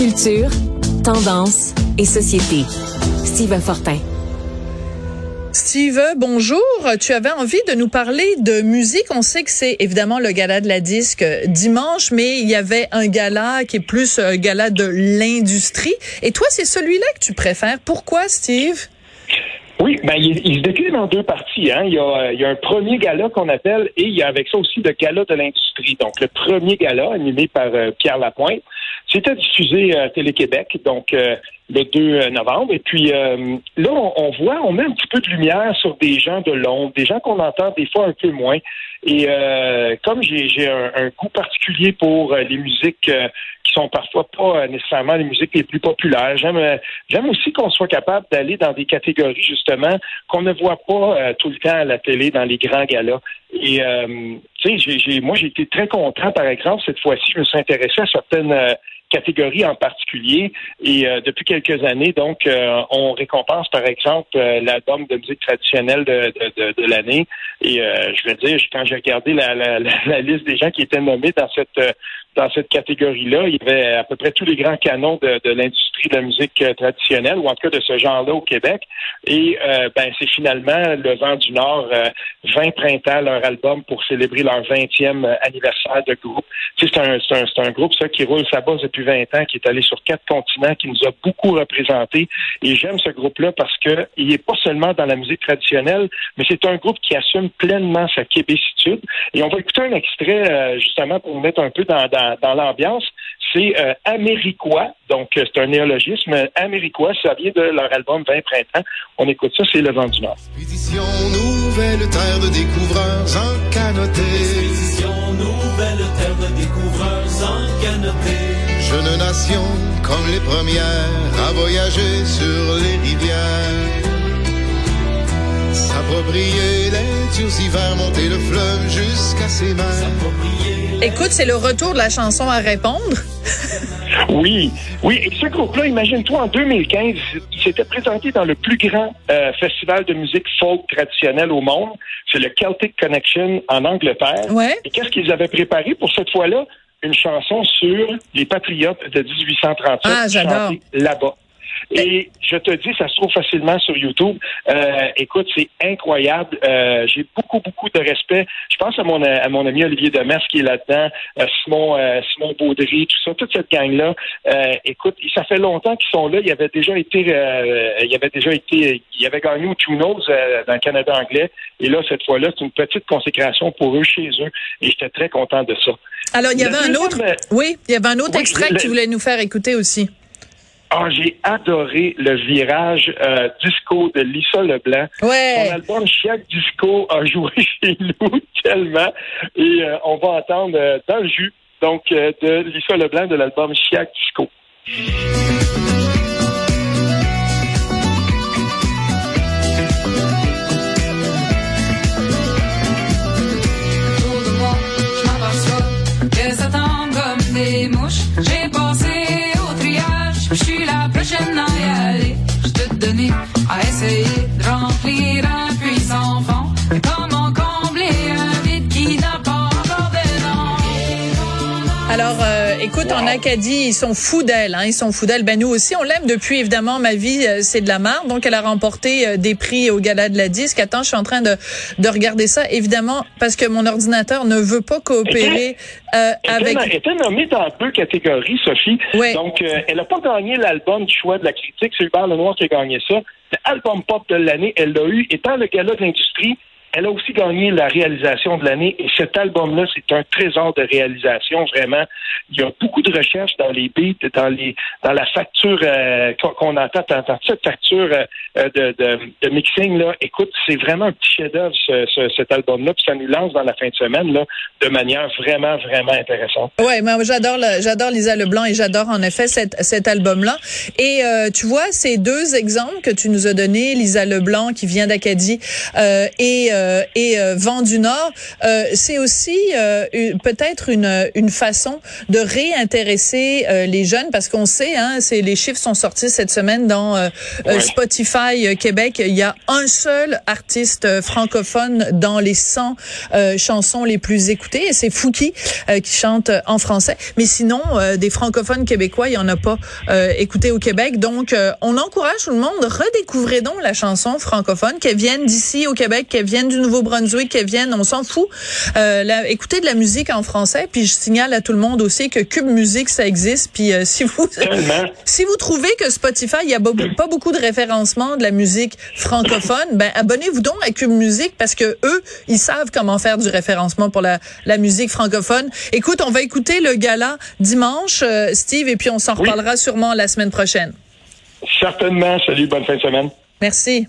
Culture, tendance et société. Steve Fortin. Steve, bonjour. Tu avais envie de nous parler de musique. On sait que c'est évidemment le gala de la disque dimanche, mais il y avait un gala qui est plus un gala de l'industrie. Et toi, c'est celui-là que tu préfères. Pourquoi, Steve? Oui, ben, il, il, se décline en deux parties. Hein. Il, y a, il y a un premier gala qu'on appelle et il y a avec ça aussi le gala de l'industrie. Donc, le premier gala animé par euh, Pierre Lapointe, c'était diffusé à Télé-Québec, donc euh, le 2 novembre. Et puis euh, là, on, voit, on met un petit peu de lumière sur des gens de l'ombre, des gens qu'on entend des fois un peu moins. Et comme j'ai un, un, goût particulier pour les musiques qui sont parfois pas euh, nécessairement les musiques les plus populaires. J'aime euh, j'aime aussi qu'on soit capable d'aller dans des catégories justement qu'on ne voit pas euh, tout le temps à la télé dans les grands galas. Et tu sais, j'ai, moi j'ai été très content par exemple cette fois-ci, je me suis intéressé à certaines catégories en particulier. Et depuis quelques années, donc, on récompense, par exemple, l'album de musique traditionnelle de, de, de, l'année. Et je veux dire, quand j'ai regardé la, la, la, liste des gens qui étaient nommés dans cette dans cette catégorie-là. Il y avait à peu près tous les grands canons de, de l'industrie de la musique euh, traditionnelle, ou en tout cas de ce genre-là au Québec. Et euh, ben, c'est finalement le Vent du Nord, 20 euh, printemps, leur album pour célébrer leur 20e anniversaire de groupe. c'est un, un, un, groupe ça qui roule sa base depuis 20 ans, qui est allé sur quatre continents, qui nous a beaucoup représentés. Et j'aime ce groupe-là parce que il n'est pas seulement dans la musique traditionnelle, mais c'est un groupe qui assume pleinement sa québécitude. Et on va écouter un extrait justement pour nous mettre un peu dans dans, l'ambiance, c'est euh, américois. Donc, euh, c'est un néologisme. Américois, ça vient de leur album 20 printemps. On écoute ça, c'est Le Vent du Nord. Expédition nouvelle terre de découvreurs en canotée. Expédition nouvelle terre de découvreurs en canotée. Jeune nation comme les premières à voyager sur les rivières. S'approprier les durs hivers, monter le fleuve jusqu'à ses mains. Écoute, c'est le retour de la chanson à répondre. Oui, oui. Et ce groupe-là, imagine-toi, en 2015, il s'était présenté dans le plus grand euh, festival de musique folk traditionnelle au monde. C'est le Celtic Connection en Angleterre. Ouais. Et qu'est-ce qu'ils avaient préparé pour cette fois-là? Une chanson sur les patriotes de 1837 ah, j'adore. là-bas. Et je te dis, ça se trouve facilement sur YouTube. Euh, écoute, c'est incroyable. Euh, j'ai beaucoup, beaucoup de respect. Je pense à mon, à mon ami Olivier Demers qui est là-dedans, euh, Simon, euh, Simon Baudry, tout ça, toute cette gang-là. Euh, écoute, ça fait longtemps qu'ils sont là. Il avait déjà été, il avait déjà été, il avait gagné au Tunos dans le Canada anglais. Et là, cette fois-là, c'est une petite consécration pour eux chez eux. Et j'étais très content de ça. Alors, il y avait un autre, oui, il y avait un autre extrait que tu voulais nous faire écouter aussi. Ah, j'ai adoré le virage euh, disco de Lisa Leblanc. Ouais. Son album Chiac Disco a joué chez nous tellement. Et euh, on va entendre euh, dans le jus, donc, de Lisa Leblanc de l'album Chiac Disco. Alors, euh, écoute, en Acadie, ils sont fous d'elle. Hein, ils sont fous d'elle. Ben nous aussi, on l'aime depuis évidemment. Ma vie, euh, c'est de la marre. Donc, elle a remporté euh, des prix au Gala de la disque. Attends, je suis en train de, de regarder ça. Évidemment, parce que mon ordinateur ne veut pas coopérer euh, avec. Elle était nommée dans deux catégories, Sophie. Donc, elle n'a pas gagné l'album du choix de la critique. C'est Hubert Lenoir qui a gagné ça. L'album pop de l'année, elle l'a eu. Étant le Gala de l'industrie, elle a aussi gagné la réalisation de l'année et cet album-là, c'est un trésor de réalisation, vraiment. Il y a beaucoup de recherches dans les beats, dans les dans la facture euh, qu'on entend, cette facture euh, de, de, de, mixing là. Écoute, c'est vraiment un petit chef-d'œuvre ce, cet album-là, puis ça nous lance dans la fin de semaine là de manière vraiment vraiment intéressante. Ouais, moi j'adore j'adore Lisa Leblanc et j'adore en effet cet, cet album-là. Et euh, tu vois ces deux exemples que tu nous as donnés, Lisa Leblanc qui vient d'Acadie et et Vent du Nord. c'est aussi peut-être une, une façon de réintéresser les jeunes parce qu'on sait, hein, c'est les chiffres sont sortis cette semaine dans Spotify Québec. Il y a un seul artiste francophone dans les 100 chansons les plus écoutées et c'est Fouki qui chante en français. Mais sinon, des francophones québécois, il y en a pas écouté au Québec. Donc, on encourage tout le monde, redécouvrez donc la chanson francophone, qu'elle vienne d'ici au Québec, qu'elle vienne du Nouveau-Brunswick, qu'elle vienne, on s'en fout. Euh, écoutez de la musique en français, puis je signale à tout le monde aussi que Cube Musique, ça existe. Puis euh, si vous si vous trouvez que Spotify, il y a pas beaucoup de référencement de la musique francophone, ben abonnez-vous donc à Cube Musique parce que eux, ils savent comment faire du référencement pour la, la musique francophone. Écoute, on va écouter le gala dimanche, euh, Steve, et puis on s'en reparlera sûrement la semaine prochaine. Certainement. Salut, bonne fin de semaine. Merci.